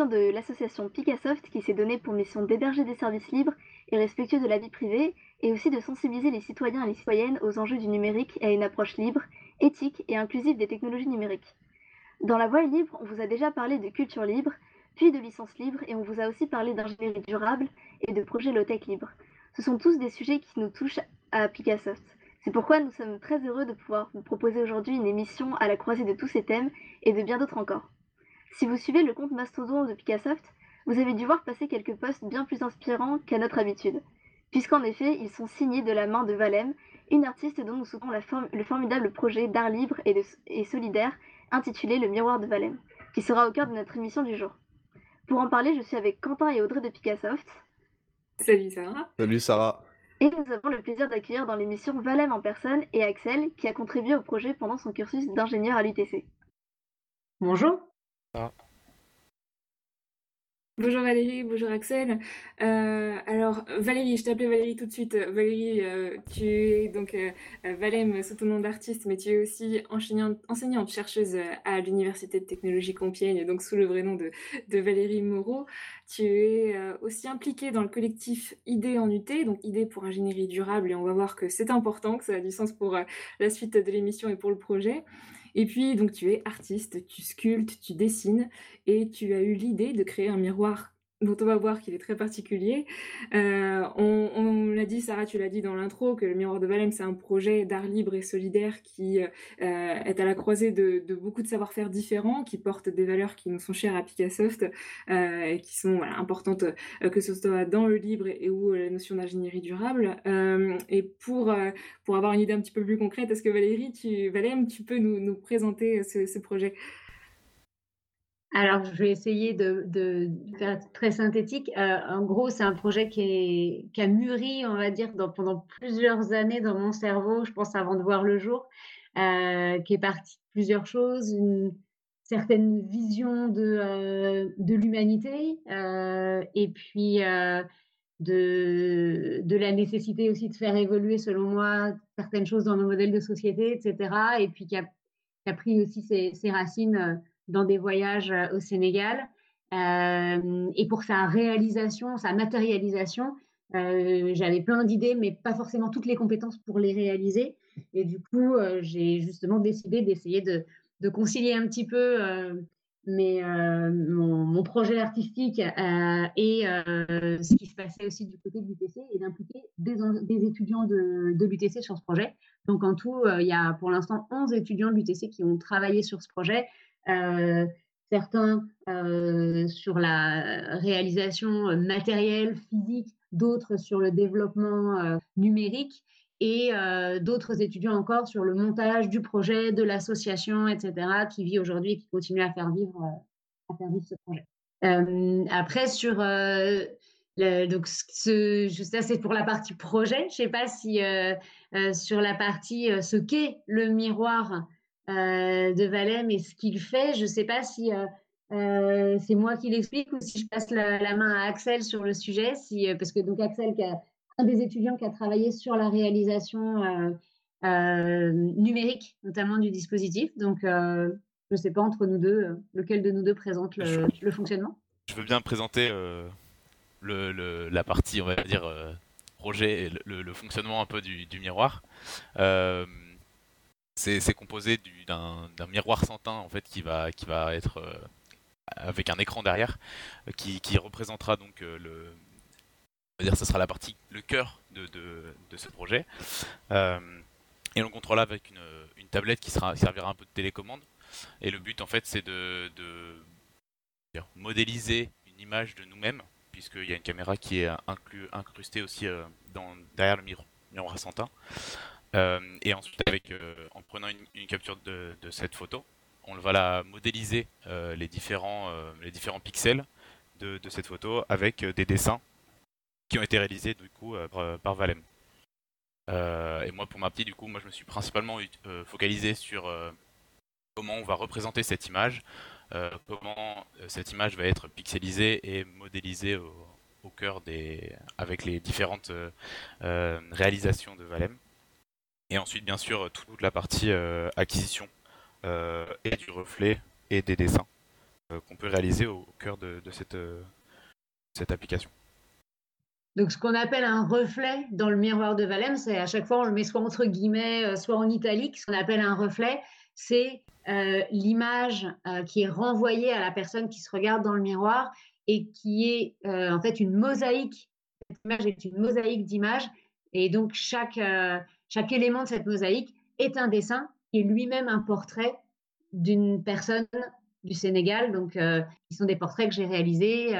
de l'association Picassoft qui s'est donnée pour mission d'héberger des services libres et respectueux de la vie privée et aussi de sensibiliser les citoyens et les citoyennes aux enjeux du numérique et à une approche libre, éthique et inclusive des technologies numériques. Dans La Voix est libre, on vous a déjà parlé de culture libre, puis de licence libre et on vous a aussi parlé d'ingénierie durable et de projets low-tech libre. Ce sont tous des sujets qui nous touchent à Picassoft. C'est pourquoi nous sommes très heureux de pouvoir vous proposer aujourd'hui une émission à la croisée de tous ces thèmes et de bien d'autres encore. Si vous suivez le compte Mastodon de Picassoft, vous avez dû voir passer quelques posts bien plus inspirants qu'à notre habitude, puisqu'en effet, ils sont signés de la main de Valem, une artiste dont nous soutenons le formidable projet d'art libre et, et, solidaire intitulé Le Miroir de Valem, qui sera au cœur de notre émission du jour. Pour en parler, je suis avec Quentin et Audrey de Picassoft. Salut Sarah. Salut Sarah. Et nous avons le plaisir d'accueillir dans l'émission Valem en personne et Axel, qui a contribué au projet pendant son cursus d'ingénieur à l'UTC. Bonjour. Ah. Bonjour Valérie, bonjour Axel. Euh, alors Valérie, je t'appelais Valérie tout de suite. Valérie, euh, tu es donc euh, Valem sous ton nom d'artiste, mais tu es aussi enseignante, chercheuse à l'Université de technologie Compiègne, donc sous le vrai nom de, de Valérie Moreau. Tu es aussi impliquée dans le collectif Idées en UT, donc Idées pour ingénierie durable, et on va voir que c'est important, que ça a du sens pour la suite de l'émission et pour le projet. Et puis, donc, tu es artiste, tu sculptes, tu dessines, et tu as eu l'idée de créer un miroir dont on va voir qu'il est très particulier. Euh, on, l'a dit, Sarah, tu l'as dit dans l'intro, que le Miroir de Valem, c'est un projet d'art libre et solidaire qui euh, est à la croisée de, beaucoup de savoir-faire différents, qui portent des valeurs qui nous sont chères à Picassoft euh, et qui sont importantes, que ce soit dans le libre et, ou la notion d'ingénierie durable. et pour, pour avoir une idée un petit peu plus concrète, est-ce que Valérie, tu, Valem, tu peux nous, présenter ce projet? Alors, je vais essayer de, faire très synthétique. Euh, en gros, c'est un projet qui, a mûri, on va dire, pendant plusieurs années dans mon cerveau, je pense, avant de voir le jour, euh, qui est parti de plusieurs choses, une certaine vision de, euh, l'humanité, et puis de, la nécessité aussi de faire évoluer, selon moi, certaines choses dans nos modèles de société, etc., et puis qui a, pris aussi ses racines dans des voyages euh, au Sénégal. Euh, et pour sa réalisation, sa matérialisation, euh, j'avais plein d'idées, mais pas forcément toutes les compétences pour les réaliser. Et du coup, j'ai justement décidé d'essayer de, concilier un petit peu mon, projet artistique et ce qui se passait aussi du côté de l'UTC et d'impliquer des, étudiants de, de l'UTC sur ce projet. Donc en tout, il y a pour l'instant 11 étudiants de l'UTC qui ont travaillé sur ce projet certains euh, sur la réalisation matérielle, physique, d'autres sur le développement euh, numérique et d'autres étudiants encore sur le montage du projet, de l'association, etc., qui vit aujourd'hui et qui continue à faire vivre, ce projet. après, sur donc, ce, ça, c'est pour la partie projet. Je ne sais pas si sur la partie ce qu'est le miroir euh, de Valem et ce qu'il fait. Je ne sais pas si euh, euh, c'est moi qui l'explique ou si je passe la, main à Axel sur le sujet, si, parce que donc Axel, qui un des étudiants qui a travaillé sur la réalisation numérique, notamment du dispositif. Donc, je ne sais pas entre nous deux, lequel de nous deux présente le, fonctionnement. Je veux bien présenter le, la partie, on va dire, projet et le, fonctionnement un peu du, du miroir. C'est composé d'un miroir sans en fait qui va, être euh, avec un écran derrière euh, qui, représentera donc euh, le sera la partie le cœur de, ce projet. Et on contrôle avec une, tablette qui servira un peu de télécommande. Et le but en fait c'est de, modéliser une image de nous-mêmes puisqu'il y a une caméra qui est incrustée aussi derrière le miroir, miroir et ensuite, euh, en prenant une, capture de, cette photo, on va la modéliser euh, les, différents, pixels de, cette photo avec des dessins qui ont été réalisés du coup par, Valem. et moi, pour ma petite, du coup, moi, je me suis principalement focalisé sur comment on va représenter cette image, comment cette image va être pixelisée et modélisée au, cœur des, avec les différentes réalisations de Valem. Et ensuite, bien sûr, toute la partie euh, acquisition euh, et du reflet et des dessins qu'on peut réaliser au, cœur de, cette, cette application. Donc, ce qu'on appelle un reflet dans le miroir de Valem, c'est à chaque fois, on le met soit entre guillemets, soit en italique. Ce qu'on appelle un reflet, c'est l'image qui est renvoyée à la personne qui se regarde dans le miroir et qui est en fait une mosaïque. Cette image est une mosaïque d'images. Et donc, chaque, chaque élément de cette mosaïque est un dessin qui est lui-même un portrait d'une personne du Sénégal, donc qui sont des portraits que j'ai réalisés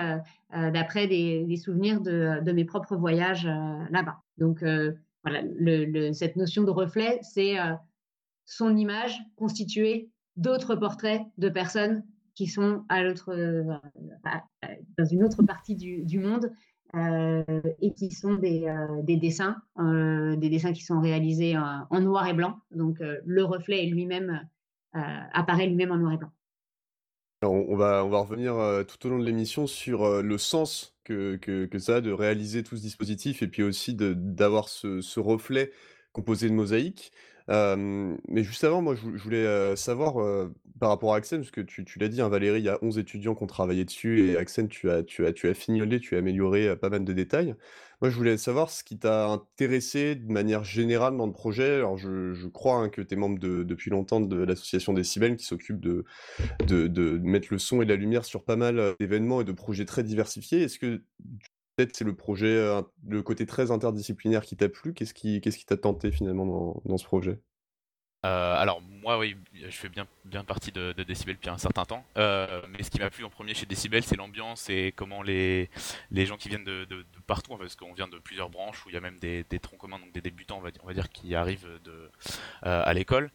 d'après des, souvenirs de, mes propres voyages là-bas. Donc voilà, cette notion de reflet, c'est son image constituée d'autres portraits de personnes qui sont à l'autre, dans une autre partie du, monde et qui sont des, des dessins, des dessins qui sont réalisés en noir et blanc. Donc le reflet lui-même apparaît lui-même en noir et blanc on, va, revenir euh, tout au long de l'émission sur euh, le sens que, ça a de réaliser tout ce dispositif et puis aussi d'avoir ce, reflet composé de mosaïques mais juste avant, moi, je voulais, savoir, par rapport à Axen, parce que tu tu l'as dit, hein, Valérie, il y a 11 étudiants qui ont travaillé dessus et Axen, tu as tu as tu as fignolé, tu as amélioré, pas mal de détails. Moi, je voulais savoir ce qui t'a intéressé de manière générale dans le projet. Alors je crois, hein, que tu es membre depuis longtemps de l'association Décibel qui s'occupe de mettre le son et la lumière sur pas mal, d'événements et de projets très diversifiés. Est-ce que peut-être c'est le projet, le côté très interdisciplinaire qui t'a plu? Qu'est-ce qui t'a tenté finalement dans ce projet? Euh, alors moi oui, je fais bien, bien partie de, de Decibel depuis un certain temps, euh, mais ce qui m'a plu en premier chez Decibel c'est l'ambiance et comment les, les gens qui viennent de, de, partout, parce qu'on vient de plusieurs branches où il y a même des, des troncs communs, donc des débutants on va, on va dire qui arrivent de, euh, à l'école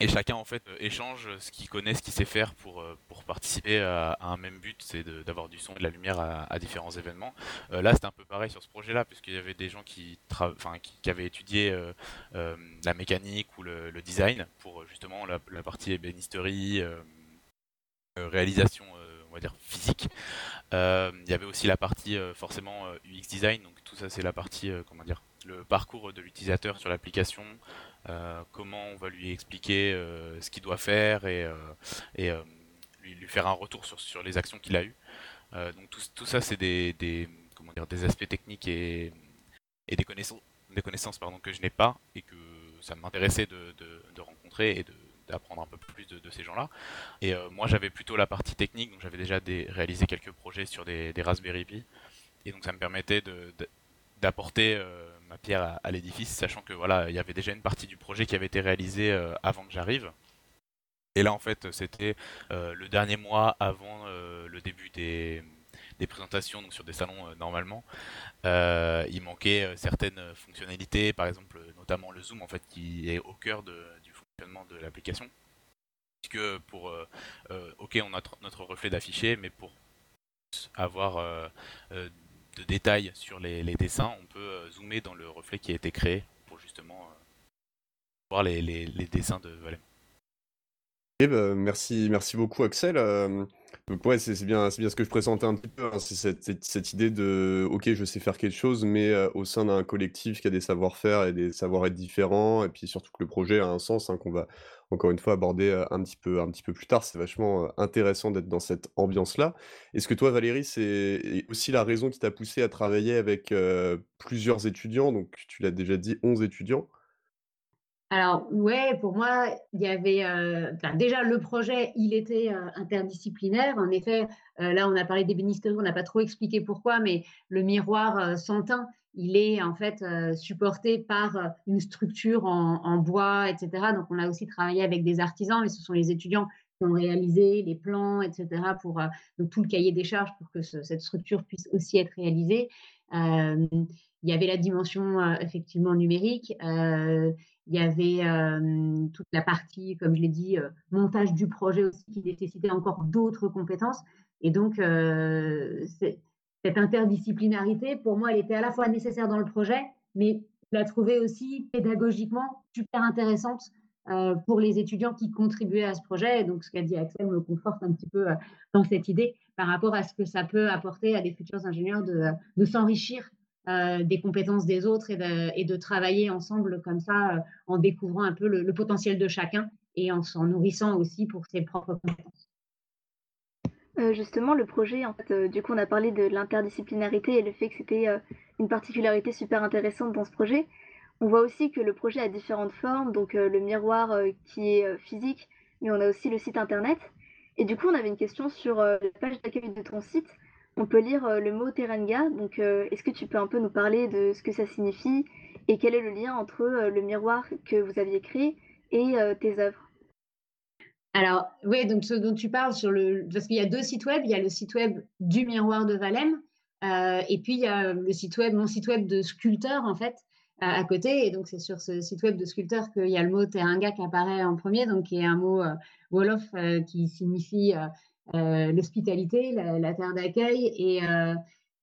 et chacun en fait échange ce qu'il connaît, ce qu'il sait faire pour, euh, pour participer à, un même but, c'est d'avoir du son et de la lumière à, différents événements. Euh, là c'était un peu pareil sur ce projet-là, puisqu'il y avait des gens qui, enfin, qui, avaient étudié euh, la mécanique ou le, design pour justement la, partie ébénisterie, réalisation on va dire physique. Il y avait aussi la partie forcément UX design, donc tout ça c'est la partie comment dire le parcours de l'utilisateur sur l'application, comment on va lui expliquer euh, ce qu'il doit faire et, euh, lui, faire un retour sur, les actions qu'il a eues. donc tout, ça, c'est des, aspects techniques et, des connaissances, que je n'ai pas et que ça m'intéressait de, rencontrer et d'apprendre un peu plus de, ces gens-là. Et moi, j'avais plutôt la partie technique, donc j'avais déjà réalisé quelques projets sur des, Raspberry Pi. Et donc ça me permettait d'apporter pierre à, l'édifice, sachant que voilà, il y avait déjà une partie du projet qui avait été réalisée euh, avant que j'arrive. Et là, en fait, c'était euh, le dernier mois avant euh, le début des, présentations, donc sur des salons normalement. il manquait certaines fonctionnalités, par exemple, notamment le zoom, en fait, qui est au cœur du fonctionnement de l'application. Puisque pour, ok, on a notre reflet d'affiché, mais pour avoir de détails sur les, dessins, on peut euh, zoomer dans le reflet qui a été créé pour justement euh, voir les, dessins de Valem. Bah, merci, merci beaucoup Axel. Euh, ouais, c'est bien, bien ce que je présentais un petit peu. Hein, c'est cette, idée de, ok, je sais faire quelque chose, mais au sein d'un collectif qui a des savoir-faire et des savoir-être différents, et puis surtout que le projet a un sens hein, qu'on va encore une fois aborder un petit peu, un petit peu plus tard. C'est vachement intéressant d'être dans cette ambiance-là. Est-ce que toi, Valérie, c'est aussi la raison qui t'a poussé à travailler avec plusieurs étudiants? Donc, tu l'as déjà dit, 11 étudiants. Alors, ouais, pour moi, il y avait déjà le projet, il était interdisciplinaire. En effet, là, on a parlé d'ébénisterie, on n'a pas trop expliqué pourquoi, mais le miroir Santin, il est en fait euh, supporté par euh, une structure en, bois, etc. Donc, on a aussi travaillé avec des artisans, mais ce sont les étudiants qui ont réalisé les plans, etc., pour euh, tout le cahier des charges pour que cette structure puisse aussi être réalisée. il y avait la dimension effectivement numérique. Il y avait toute la partie, comme je l'ai dit, montage du projet aussi qui nécessitait encore d'autres compétences. Et donc, cette interdisciplinarité, pour moi, elle était à la fois nécessaire dans le projet, mais je la trouvais aussi pédagogiquement super intéressante pour les étudiants qui contribuaient à ce projet. Et donc, ce qu'a dit Axel me conforte un petit peu dans cette idée par rapport à ce que ça peut apporter à des futurs ingénieurs de, de s'enrichir euh, des compétences des autres et de, travailler ensemble comme ça en découvrant un peu le, potentiel de chacun et en s'en nourrissant aussi pour ses propres compétences. justement, le projet, en fait, du coup, on a parlé de l'interdisciplinarité et le fait que c'était une particularité super intéressante dans ce projet. On voit aussi que le projet a différentes formes, donc le miroir qui est physique, mais on a aussi le site internet. Et du coup, on avait une question sur la page d'accueil de ton site. On peut lire le mot Teranga, donc est-ce que tu peux un peu nous parler de ce que ça signifie et quel est le lien entre le miroir que vous aviez créé et tes œuvres? Alors, oui, donc ce dont tu parles sur le. Parce qu'il y a deux sites web. Il y a le site web du miroir de Valem, euh, et puis il y a le site web, mon site web de sculpteur, en fait, à côté. Et donc, c'est sur ce site web de sculpteur qu'il y a le mot Teringa qui apparaît en premier, donc qui est un mot euh, Wolof euh, qui signifie l'hospitalité, la, terre d'accueil, et,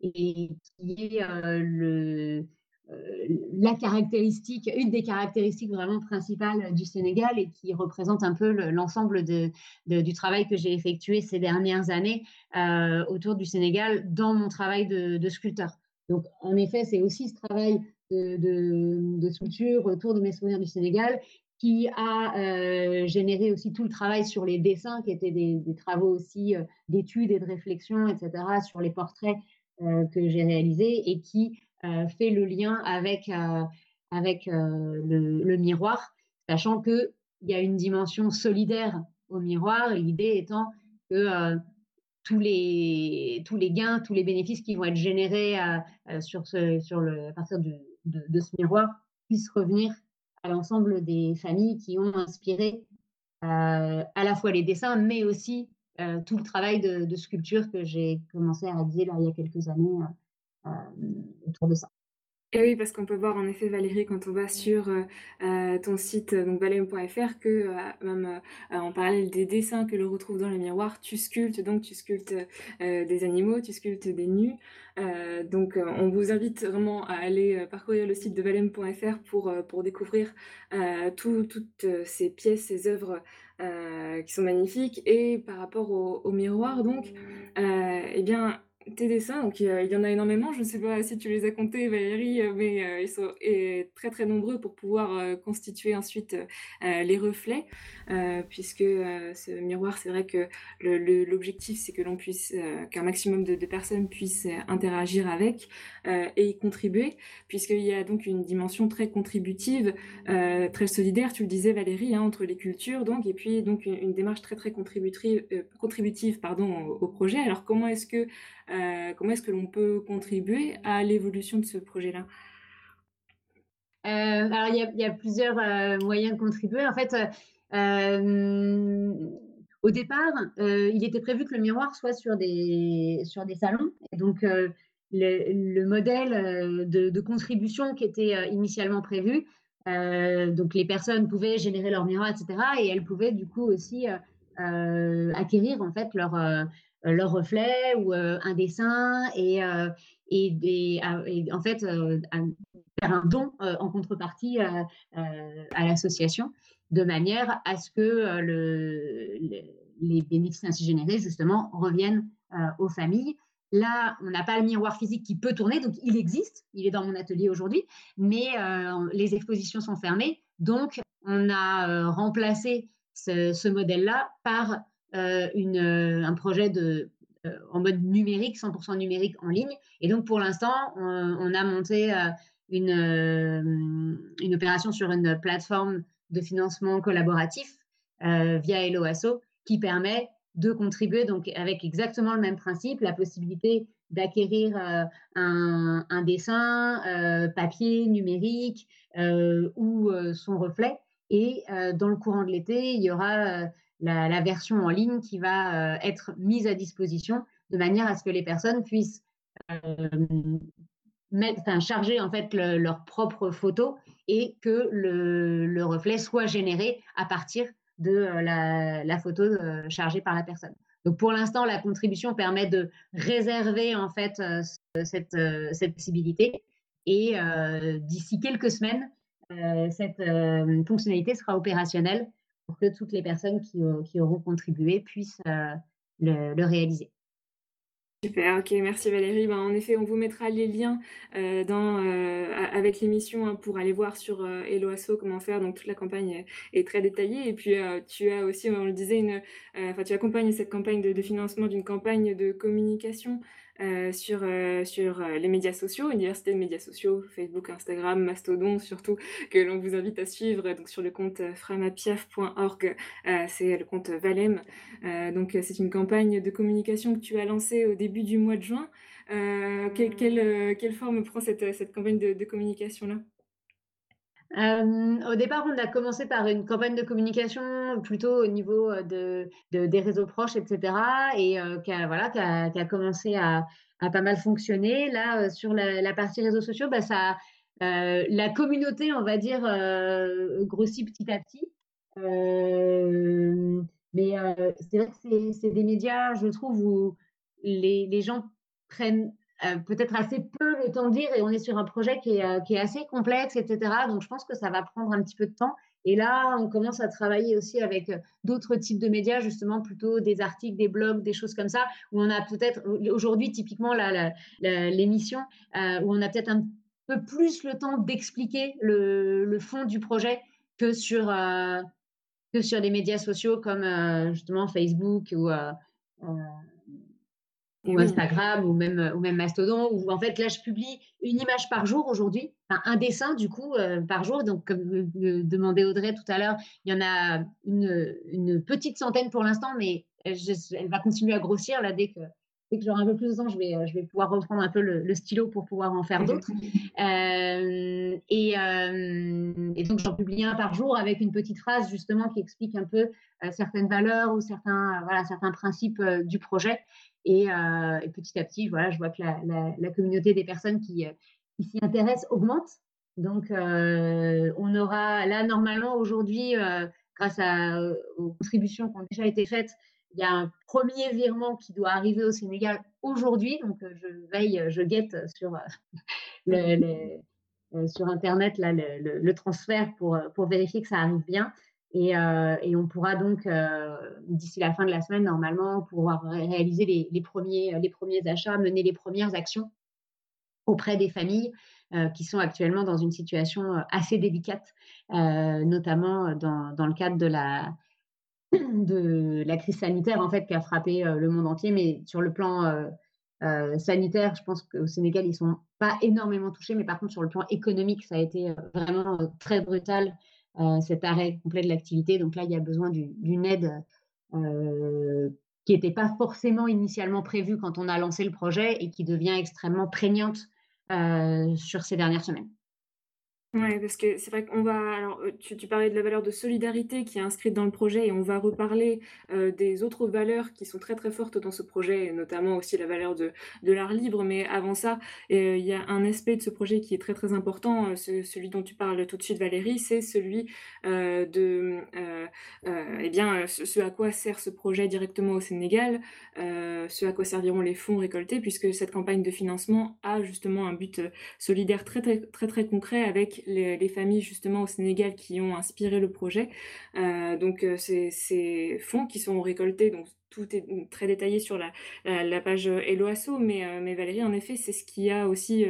et, qui est le euh, la caractéristique, une des caractéristiques vraiment principales du Sénégal et qui représente un peu l'ensemble du travail que j'ai effectué ces dernières années euh, autour du Sénégal dans mon travail de, sculpteur. Donc, en effet, c'est aussi ce travail de, sculpture autour de mes souvenirs du Sénégal qui a euh, généré aussi tout le travail sur les dessins, qui étaient des, travaux aussi d'études et de réflexion, etc., sur les portraits que j'ai réalisés et qui euh, fait le lien avec, euh, avec euh, le, miroir, sachant qu'il y a une dimension solidaire au miroir, l'idée étant que tous les, tous les gains, tous les bénéfices qui vont être générés sur ce, sur le, à partir de, de, ce miroir puissent revenir à l'ensemble des familles qui ont inspiré à la fois les dessins, mais aussi tout le travail de, sculpture que j'ai commencé à réaliser il y a quelques années euh, autour de ça. Et oui, parce qu'on peut voir en effet, Valérie, quand on va sur euh, euh, ton site, donc valem.fr, que même en parallèle des dessins que l'on retrouve dans le miroir, tu sculptes, donc tu sculptes des animaux, tu sculptes des nus. donc on vous invite vraiment à aller parcourir le site de valem.fr pour, pour découvrir toutes ces pièces, ces œuvres qui sont magnifiques. Et par rapport au, au miroir, donc, eh bien, tes dessins, donc il y en a énormément. Je ne sais pas si tu les as comptés, Valérie, euh, mais euh, ils sont très très nombreux pour pouvoir euh, constituer ensuite les reflets, puisque ce miroir, c'est vrai que l'objectif, c'est que l'on puisse, qu'un maximum de, personnes puissent interagir avec et y contribuer, puisqu'il y a donc une dimension très contributive, très solidaire, tu le disais, Valérie, hein, entre les cultures, donc, et puis donc une, démarche très très contributive, au, au projet. Alors comment est-ce que comment est-ce que l'on peut contribuer à l'évolution de ce projet-là? Euh, alors, il y, a, plusieurs euh, moyens de contribuer. En fait, au départ, il était prévu que le miroir soit sur des, sur des salons. Donc, le, modèle de, contribution qui était initialement prévu, donc les personnes pouvaient générer leur miroir, etc. Et elles pouvaient du coup aussi acquérir en fait leur euh, leur reflet ou euh, un dessin et, euh, et, en fait faire un don en contrepartie à l'association de manière à ce que le, les bénéfices ainsi générés justement reviennent aux familles. Là, on n'a pas le miroir physique qui peut tourner, donc il existe, il est dans mon atelier aujourd'hui, mais les expositions sont fermées, donc on a remplacé ce, modèle-là par euh, une, euh, un projet de, euh, en mode numérique, 100% numérique en ligne. Et donc, pour l'instant, on, a monté une, une opération sur une plateforme de financement collaboratif via Eloasso qui permet de contribuer donc avec exactement le même principe, la possibilité d'acquérir un, un, dessin papier, numérique ou son reflet. Et dans le courant de l'été, il y aura la, version en ligne qui va euh, être mise à disposition de manière à ce que les personnes puissent euh, charger en fait leurs propres photos et que le, reflet soit généré à partir de euh, la, photo chargée par la personne. Donc pour l'instant, la contribution permet de réserver en fait cette, cette possibilité et d'ici quelques semaines, cette fonctionnalité sera opérationnelle pour que toutes les personnes qui, euh, auront contribué puissent euh, le, réaliser. Super, ok, merci Valérie. Ben, en effet, on vous mettra les liens euh, dans, avec l'émission hein, pour aller voir sur euh, Helloasso comment faire. Donc toute la campagne est, très détaillée. Et puis tu as aussi, on le disait, une, enfin tu accompagnes cette campagne de financement d'une campagne de communication euh, sur, euh, euh, les médias sociaux, une diversité de médias sociaux, Facebook, Instagram, Mastodon surtout, que l'on vous invite à suivre donc sur le compte framapiaf.org, c'est le compte Valem. donc c'est une campagne de communication que tu as lancée au début du mois de juin. Quelle, forme prend cette, campagne de, de communication-là? Au départ, on a commencé par une campagne de communication plutôt au niveau de, des réseaux proches, etc. Et qui, a, voilà, qui, a, commencé à, pas mal fonctionner. Là, sur la, partie réseaux sociaux, bah, la communauté, on va dire, grossit petit à petit. mais c'est vrai que c'est des médias, je trouve, où les gens prennent euh, peut-être assez peu le temps de dire et on est sur un projet qui est, euh, qui est, assez complexe, etc. Donc je pense que ça va prendre un petit peu de temps. Et là, on commence à travailler aussi avec euh, d'autres types de médias, justement plutôt des articles, des blogs, des choses comme ça, où on a peut-être aujourd'hui typiquement l'émission, où on a peut-être un peu plus le temps d'expliquer le, le, fond du projet que sur, que sur les médias sociaux comme justement Facebook ou ou Instagram ou même, ou même Mastodon, où en fait là je publie une image par jour aujourd'hui, enfin, un dessin du coup euh, par jour. Donc comme demandait Audrey tout à l'heure, il y en a une, une petite centaine pour l'instant, mais elle, va continuer à grossir là dès que, dès que j'aurai un peu plus de temps, je vais, je vais pouvoir reprendre un peu le, stylo pour pouvoir en faire d'autres. Euh, et, euh, et, donc j'en publie un par jour avec une petite phrase justement qui explique un peu certaines valeurs ou certains, voilà, certains principes du projet. Euh, et, petit à petit, voilà, je vois que la, communauté des personnes qui, euh, s'y intéressent augmente. Donc, euh, on aura là, normalement, aujourd'hui, grâce aux contributions qui ont déjà été faites, il y a un premier virement qui doit arriver au Sénégal aujourd'hui. Donc, je veille, je guette sur, Internet là, le, transfert pour vérifier que ça arrive bien. Euh, et, on pourra donc, euh, d'ici la fin de la semaine, normalement, pouvoir réaliser les, premiers, les premiers achats, mener les premières actions auprès des familles euh, qui sont actuellement dans une situation assez délicate, notamment dans, le cadre de la, de la crise sanitaire en fait, qui a frappé le monde entier. Mais sur le plan sanitaire, je pense qu'au Sénégal, ils ne sont pas énormément touchés. Mais par contre, sur le plan économique, ça a été vraiment très brutal cet arrêt complet de l'activité. Donc là, il y a besoin d'une aide euh, qui n'était pas forcément initialement prévue quand on a lancé le projet et qui devient extrêmement prégnante euh, sur ces dernières semaines. Oui, parce que c'est vrai qu'on va. Alors, euh, tu, tu, parlais de la valeur de solidarité qui est inscrite dans le projet et on va reparler euh, des autres valeurs qui sont très très fortes dans ce projet, et notamment aussi la valeur de, de l'art libre. Mais avant ça, euh, il y a un aspect de ce projet qui est très très important, celui dont tu parles tout de suite, Valérie, c'est celui de. eh bien, ce, à quoi sert ce projet directement au Sénégal, ce à quoi serviront les fonds récoltés, puisque cette campagne de financement a justement un but solidaire très très très, très concret avec les, familles justement au Sénégal qui ont inspiré le projet. Euh, donc euh, ces, fonds qui sont récoltés, donc tout est très détaillé sur la, page Eloasso, mais, euh, mais Valérie, en effet, c'est ce qui a aussi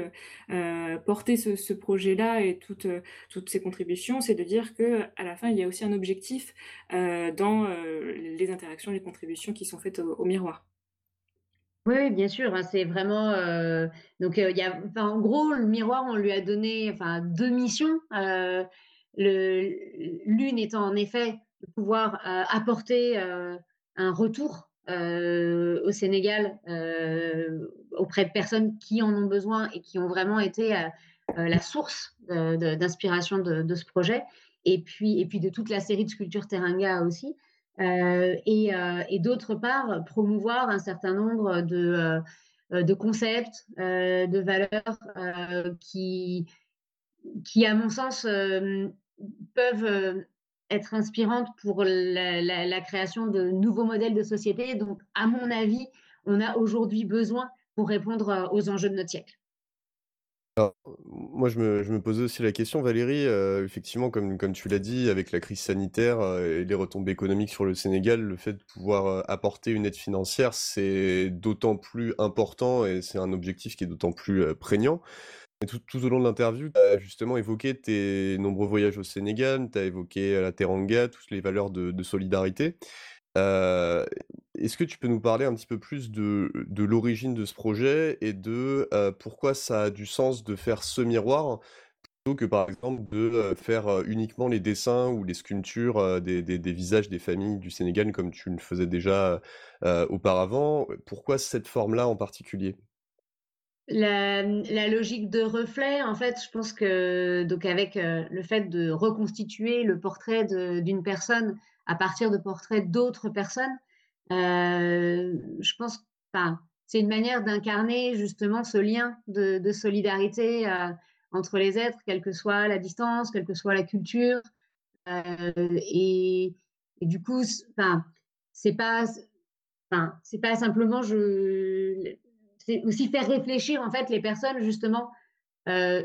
porté ce, projet-là et toutes, toutes ces contributions, c'est de dire que à la fin, il y a aussi un objectif dans les interactions, les contributions qui sont faites au miroir. Oui, bien sûr, hein, c'est vraiment, euh, donc il y a en gros, le miroir, on lui a donné, deux missions, euh, l'une étant en effet de pouvoir, euh, apporter, un retour, au Sénégal, auprès de personnes qui en ont besoin et qui ont vraiment été, la source d'inspiration de ce projet et puis et puis de toute la série de sculptures Teranga aussi. Euh, euh, et, d'autre part, promouvoir un certain nombre de, euh, concepts, de valeurs qui, qui, à mon sens, peuvent être inspirantes pour la, création de nouveaux modèles de société. Donc, à mon avis, on a aujourd'hui besoin pour répondre aux enjeux de notre siècle. Moi, je me, je posais aussi la question, Valérie. euh, effectivement, comme, tu l'as dit, avec la crise sanitaire euh, et les retombées économiques sur le Sénégal, le fait de pouvoir euh, apporter une aide financière, c'est d'autant plus important et c'est un objectif qui est d'autant plus prégnant. Tout, au long de l'interview, tu as justement évoqué tes nombreux voyages au Sénégal, tu as évoqué la Teranga, toutes les valeurs de solidarité. Est-ce que tu peux nous parler un petit peu plus de, l'origine de ce projet et de pourquoi ça a du sens de faire ce miroir plutôt que par exemple de faire uniquement les dessins ou les sculptures des, visages des familles du Sénégal comme tu le faisais déjà auparavant? Pourquoi cette forme-là en particulier? La, la logique de reflet, en fait, je pense que donc avec le fait de reconstituer le portrait d'une personne à partir de portraits d'autres personnes, euh, je pense, enfin, c'est une manière d'incarner justement ce lien de, solidarité euh, entre les êtres, quelle que soit la distance, quelle que soit la culture, euh, et, du coup, enfin, c'est pas, enfin, c'est pas simplement je, c'est aussi faire réfléchir en fait les personnes justement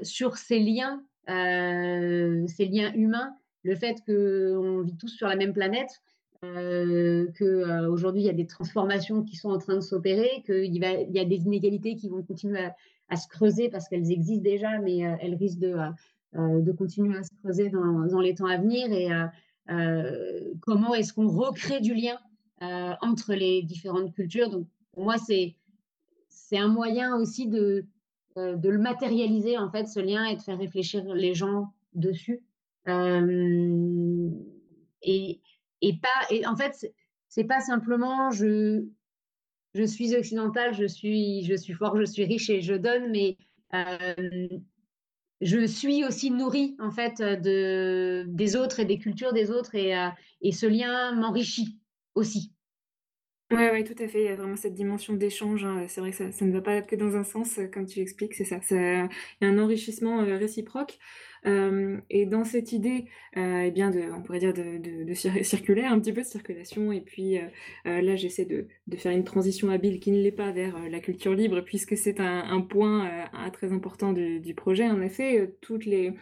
sur ces liens, ces liens humains, le fait qu'on vit tous sur la même planète, euh, qu'aujourd'hui il y a des transformations qui sont en train de s'opérer, qu'il y a des inégalités qui vont continuer à, à se creuser parce qu'elles existent déjà, mais euh, elles risquent de, euh, de continuer à se creuser dans, dans les temps à venir. Et euh, euh, comment est-ce qu'on recrée du lien euh, entre les différentes cultures? Donc pour moi c'est un moyen aussi de, euh, de le matérialiser, en fait, ce lien et de faire réfléchir les gens dessus. Et, pas, et en fait, c'est- pas simplement je, je suis occidentale, je suis, je suis fort, je suis riche et je donne, mais je suis aussi nourrie, en fait, de, des autres et des cultures des autres et, euh, et ce lien m'enrichit aussi. Ouais, ouais, tout à fait. Il y a vraiment cette dimension d'échange. hein. C'est vrai que ça, ça ne va pas que dans un sens, comme tu expliques, c'est ça. Ça- Il y a un enrichissement euh, réciproque. Et dans cette idée, eh bien, on pourrait dire de, de, un petit peu de circulation. Et puis là, j'essaie de, faire une transition habile qui ne l'est pas vers la culture libre, puisque c'est un, point très important du, projet. En effet, toutes les,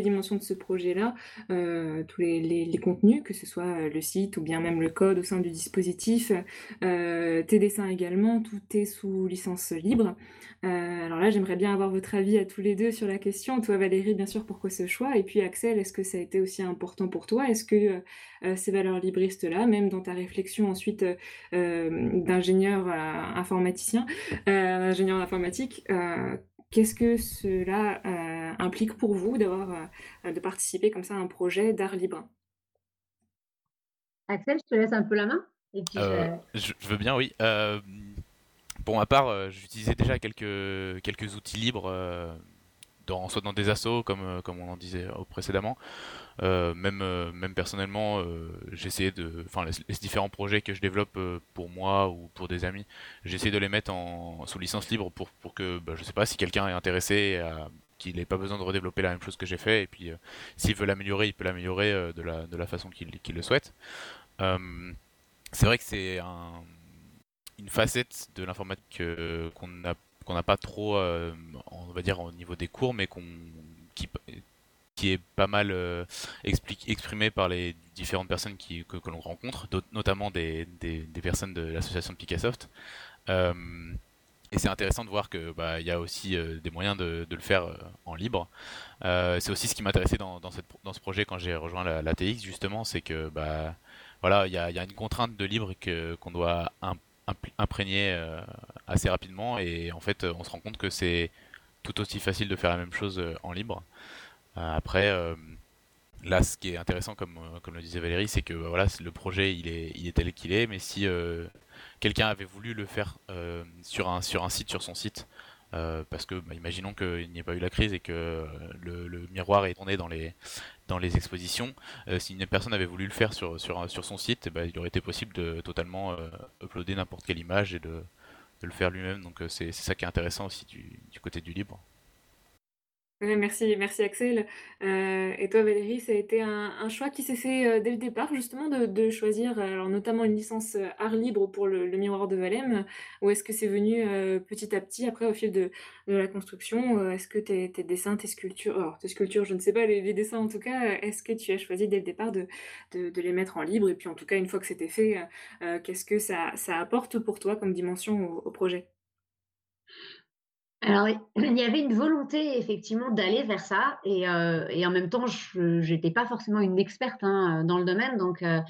dimensions de ce projet-là, tous les, contenus, que ce soit le site ou bien même le code au sein du dispositif, tes dessins également, tout est sous licence libre. Alors là, j'aimerais bien avoir votre avis à tous les deux sur la question. Toi, Valérie, bien sûr, pourquoi ce choix? Et puis Axel, est-ce que ça a été aussi important pour toi? Est-ce que euh, euh, ces valeurs libristes-là, même dans ta réflexion ensuite euh, d'ingénieur euh, informaticien, euh, ingénieur informatique, euh, qu'est-ce que cela euh, implique pour vous d'avoir euh, de participer comme ça à un projet d'art libre? Axel, je te laisse un peu la main. Et puis, Euh, je- je, je veux bien, oui. Euh, pour ma part, euh, j'utilisais déjà quelques, quelques outils libres, euh, dans, soit dans des assos, comme, euh, comme on en disait euh, précédemment. Euh, même, même personnellement, euh, de. Enfin, les, différents projets que je développe pour moi ou pour des amis, j'essaie de les mettre en, sous licence libre pour, pour que, bah, je sais pas, si quelqu'un est intéressé, qu'il n'ait pas besoin de redévelopper la même chose que j'ai fait, et puis s'il veut l'améliorer, il peut l'améliorer de la, de la façon qu'il le souhaite. C'est vrai que c'est un, une facette de l'informatique qu'on n'a qu'on n'a pas trop, euh, on va dire, au niveau des cours, mais qui, est pas mal euh, exprimé par les différentes personnes que, que l'on rencontre, notamment des, personnes de l'association de Picassoft. Euh, et c'est intéressant de voir que bah, y a aussi des moyens de, le faire en libre. C'est aussi ce qui m'intéressait dans, dans, dans ce projet quand j'ai rejoint la, TX justement, c'est que bah, voilà, il y a, y a une contrainte de libre qu'on doit im- imprégner euh, assez rapidement et en fait on se rend compte que c'est tout aussi facile de faire la même chose euh, en libre. Euh, après, euh, là, ce qui est intéressant, comme, euh, comme le disait Valérie, c'est que bah, voilà, le projet il est, il est tel qu'il est, mais si euh, quelqu'un avait voulu le faire euh, sur un, sur un site, sur son site, euh, parce que bah, imaginons qu'il n'y ait pas eu la crise et que euh, le, le miroir est tourné dans les, dans les expositions, euh, si une personne avait voulu le faire sur, son site, eh ben, il aurait été possible de totalement euh, uploader n'importe quelle image et de, le faire lui-même. Donc euh, c'est c'est ça qui est intéressant aussi du, du côté du libre. Merci, merci Axel. Euh, et toi Valérie, ça a été un, choix qui s'est fait euh, dès le départ justement de, choisir alors, notamment une licence euh, art libre pour le, miroir de Valem ou est-ce que c'est venu petit à petit après au fil de, la construction Est-ce que tes, dessins, tes sculptures, alors tes sculptures je ne sais pas, les, dessins en tout cas, est-ce que tu as choisi dès le départ de, les mettre en libre? Et puis en tout cas une fois que c'était fait, qu'est-ce que ça, apporte pour toi comme dimension au projet? Alors, il y avait une volonté effectivement d'aller vers ça, et, euh, en même temps, je n'étais pas forcément une experte hein, dans le domaine, donc euh,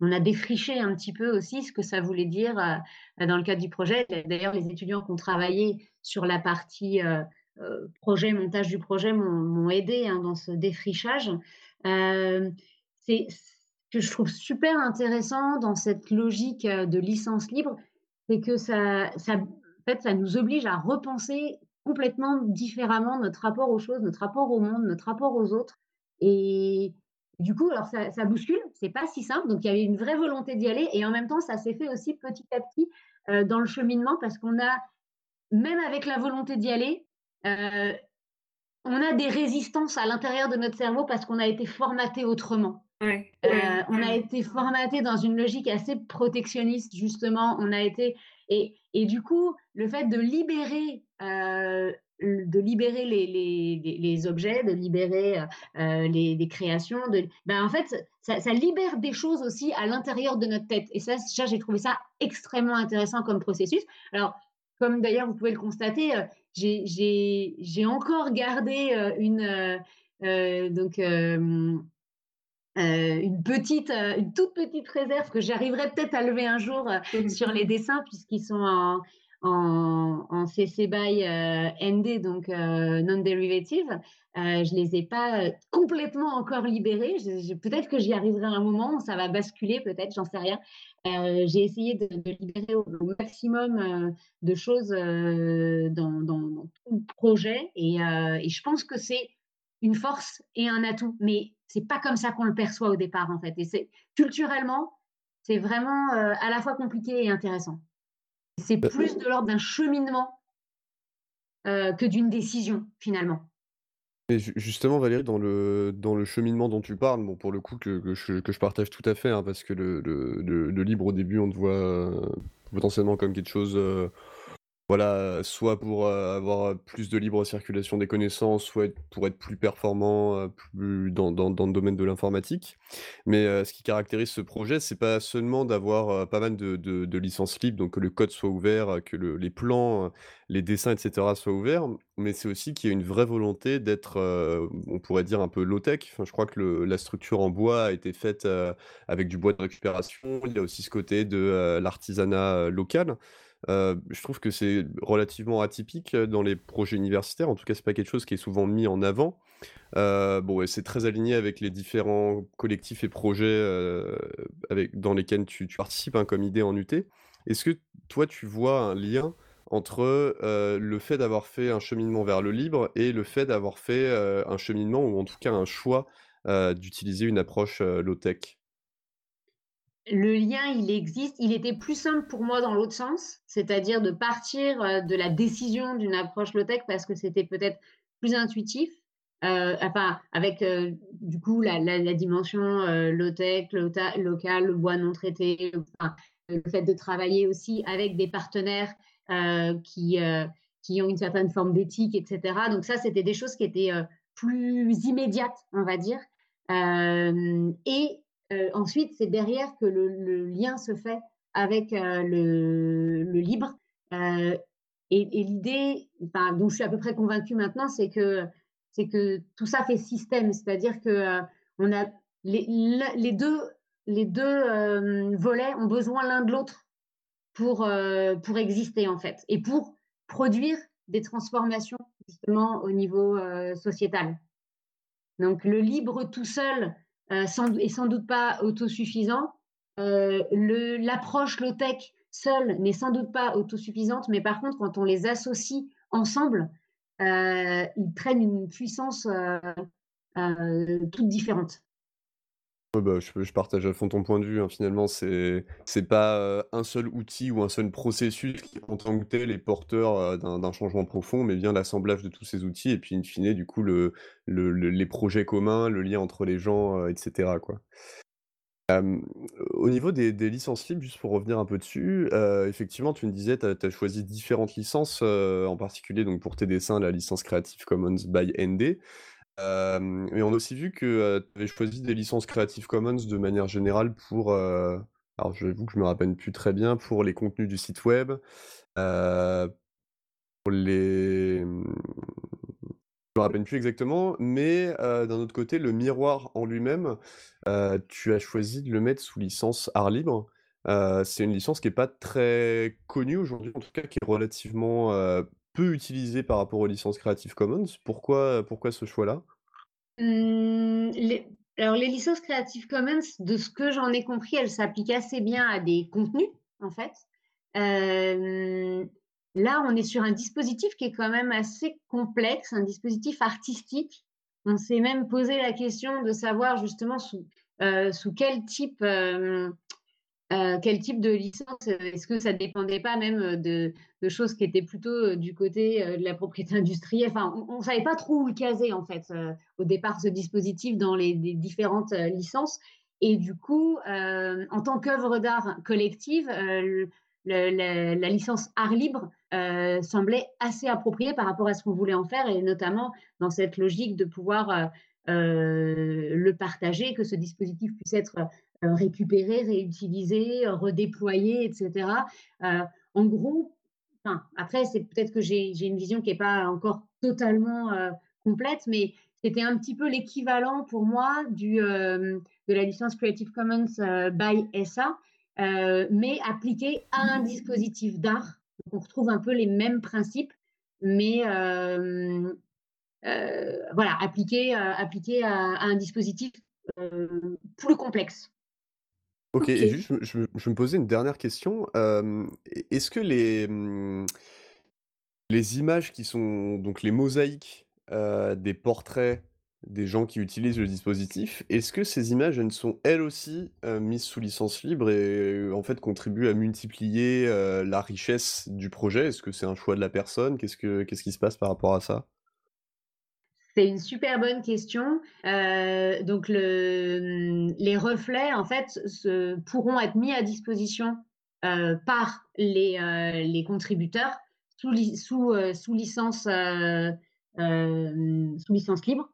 on a défriché un petit peu aussi ce que ça voulait dire euh, dans le cadre du projet. D'ailleurs, les étudiants qui ont travaillé sur la partie projet, montage du projet, m'ont aidé hein, dans ce défrichage. c'est ce que je trouve super intéressant dans cette logique de licence libre, c'est que ça, ça en fait, ça nous oblige à repenser complètement différemment notre rapport aux choses, notre rapport au monde, notre rapport aux autres. Et du coup, alors ça, ça bouscule, c'est pas si simple. Donc il y avait une vraie volonté d'y aller, et en même temps, ça s'est fait aussi petit à petit euh, dans le cheminement parce qu'on a, même avec la volonté d'y aller, euh, on a des résistances à l'intérieur de notre cerveau parce qu'on a été formaté autrement. Euh, on a été formaté dans une logique assez protectionniste, justement. On a été et, et du coup, le fait de libérer, euh, de libérer les, les, les, objets, de libérer euh, les, créations, de, ben en fait, ça, ça, libère des choses aussi à l'intérieur de notre tête. Et ça, ça j'ai trouvé ça extrêmement intéressant comme processus. Alors, comme d'ailleurs vous pouvez le constater, j'ai encore gardé une donc euh, une petite, euh, une toute petite réserve que j'arriverai peut-être à lever un jour euh, sur les dessins puisqu'ils sont en, en, en CC by ND, donc non-derivative. je les ai pas complètement encore libérés. peut-être que j'y arriverai à un moment, ça va basculer peut-être, j'en sais rien. J'ai essayé de, libérer au, maximum de choses dans, dans, dans, tout le projet et, et je pense que c'est une force et un atout, mais c'est pas comme ça qu'on le perçoit au départ en fait. Et c'est culturellement, c'est vraiment euh, à la fois compliqué et intéressant. C'est bah, plus de l'ordre d'un cheminement euh, que d'une décision finalement. Justement, Valérie, dans le, dans le cheminement dont tu parles, bon, pour le coup, que, que, je, que je partage tout à fait, hein, parce que le, le, le, libre au début, on te voit euh, potentiellement comme quelque chose voilà, soit pour avoir plus de libre circulation des connaissances, soit pour être plus performant plus dans, dans, dans le domaine de l'informatique. Mais ce qui caractérise ce projet, c'est pas seulement d'avoir pas mal de, de, licences libres, donc que le code soit ouvert, que le, les plans, les dessins, etc. soient ouverts, mais c'est aussi qu'il y a une vraie volonté d'être, on pourrait dire, un peu low-tech. Enfin, je crois que la structure en bois a été faite avec du bois de récupération. Il y a aussi ce côté de l'artisanat local. Je trouve que c'est relativement atypique dans les projets universitaires. En tout cas, c'est pas quelque chose qui est souvent mis en avant. Bon, c'est très aligné avec les différents collectifs et projets dans lesquels tu, participes hein, comme idée en UT. Est-ce que toi, tu vois un lien entre le fait d'avoir fait un cheminement vers le libre et le fait d'avoir fait un cheminement ou en tout cas un choix d'utiliser une approche low-tech? Le lien, il existe. Il était plus simple pour moi dans l'autre sens, c'est-à-dire de partir euh, de la décision d'une approche low-tech parce que c'était peut-être plus intuitif. Euh, avec euh, du coup la, dimension low-tech, local, le bois non traité, le fait de travailler aussi avec des partenaires qui, qui ont une certaine forme d'éthique, etc. Donc ça, c'était des choses qui étaient plus immédiates, on va dire. et euh, ensuite, c'est derrière que le, lien se fait avec euh, le, libre. Euh, et, l'idée, dont je suis à peu près convaincue maintenant, c'est que, c'est que tout ça fait système, c'est-à-dire que on a les, deux, les deux volets ont besoin l'un de l'autre pour, pour exister en fait et pour produire des transformations justement au niveau sociétal. Donc le libre tout seul sans, et sans doute pas autosuffisant. Euh, l'approche low-tech seule n'est sans doute pas autosuffisante, mais par contre, quand on les associe ensemble, euh, ils prennent une puissance toute différente. Bah, je partage à fond ton point de vue, hein. Finalement, c'est c'est pas, un seul outil ou un seul processus qui, en tant que tel, est porteur, d'un changement profond, mais bien l'assemblage de tous ces outils et puis, in fine, du coup, le le les projets communs, le lien entre les gens, etc., quoi. au niveau des des licences libres, juste pour revenir un peu dessus, effectivement, tu me disais, tu as choisi différentes licences, en particulier donc pour tes dessins, la licence Creative Commons by ND. Mais on a aussi vu que tu avais choisi des licences Creative Commons de manière générale pour, alors j'avoue que je me rappelle plus très bien, pour les contenus du site web, pour les, mmh, je me rappelle plus exactement, mais d'un autre côté, le miroir en lui-même, tu as choisi de le mettre sous licence art libre. c'est une licence qui est pas très connue aujourd'hui, en tout cas qui est relativement, peu utilisé par rapport aux licences Creative Commons. Pourquoi, pourquoi ce choix-là? Mmh, Alors, les licences Creative Commons, de ce que j'en ai compris, elles s'appliquent assez bien à des contenus, en fait. là, on est sur un dispositif qui est quand même assez complexe, un dispositif artistique. On s'est même posé la question de savoir justement sous, euh, quel type quel type de licence euh, Est-ce que ça ne dépendait pas même euh, de, choses qui étaient plutôt du côté de la propriété industrielle? Enfin, on ne savait pas trop où le caser, en fait, au départ, ce dispositif dans les, différentes licences. Et du coup, en tant qu'œuvre d'art collective, la, licence art libre semblait assez appropriée par rapport à ce qu'on voulait en faire, et notamment dans cette logique de pouvoir le partager, que ce dispositif puisse être euh, récupérer, réutiliser, euh, redéployer, etc. Euh, en gros, après, c'est peut-être que j'ai une vision qui n'est pas encore totalement complète, mais c'était un petit peu l'équivalent pour moi du, de la licence Creative Commons by SA, mais appliquée à un dispositif d'art. On retrouve un peu les mêmes principes, mais voilà, appliqué, appliqué à, un dispositif plus complexe. OK et juste je me posais une dernière question, est-ce que les, mmh, les images qui sont donc les mosaïques, des portraits des gens qui utilisent le dispositif, est-ce que ces images, elles sont elles aussi, mises sous licence libre et en fait contribuent à multiplier, la richesse du projet? Est-ce que c'est un choix de la personne? Qu'est-ce que qu'est-ce qui se passe par rapport à ça? C'est une super bonne question. Euh, donc, le, les reflets, en fait, pourront être mis à disposition euh, par les, euh, les, contributeurs sous licence, sous licence libre.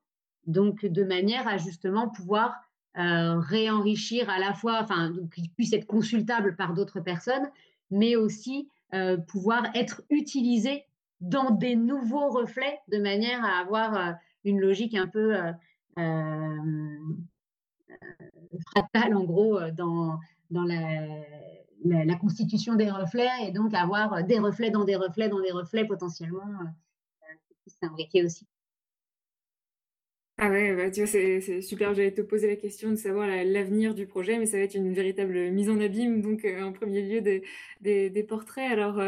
Donc, de manière à justement pouvoir réenrichir à la fois, enfin, qu'ils puissent être consultables par d'autres personnes, mais aussi pouvoir être utilisés dans des nouveaux reflets de manière à avoir une logique un peu euh, euh, fractale, en gros, euh, dans, la, constitution des reflets et donc avoir des reflets dans des reflets dans des reflets potentiellement qui aussi. Ah ouais, bah, tu vois, c'est super. J'allais te poser la question de savoir l'avenir du projet, mais ça va être une véritable mise en abîme, donc en premier lieu des, des, portraits. Alors,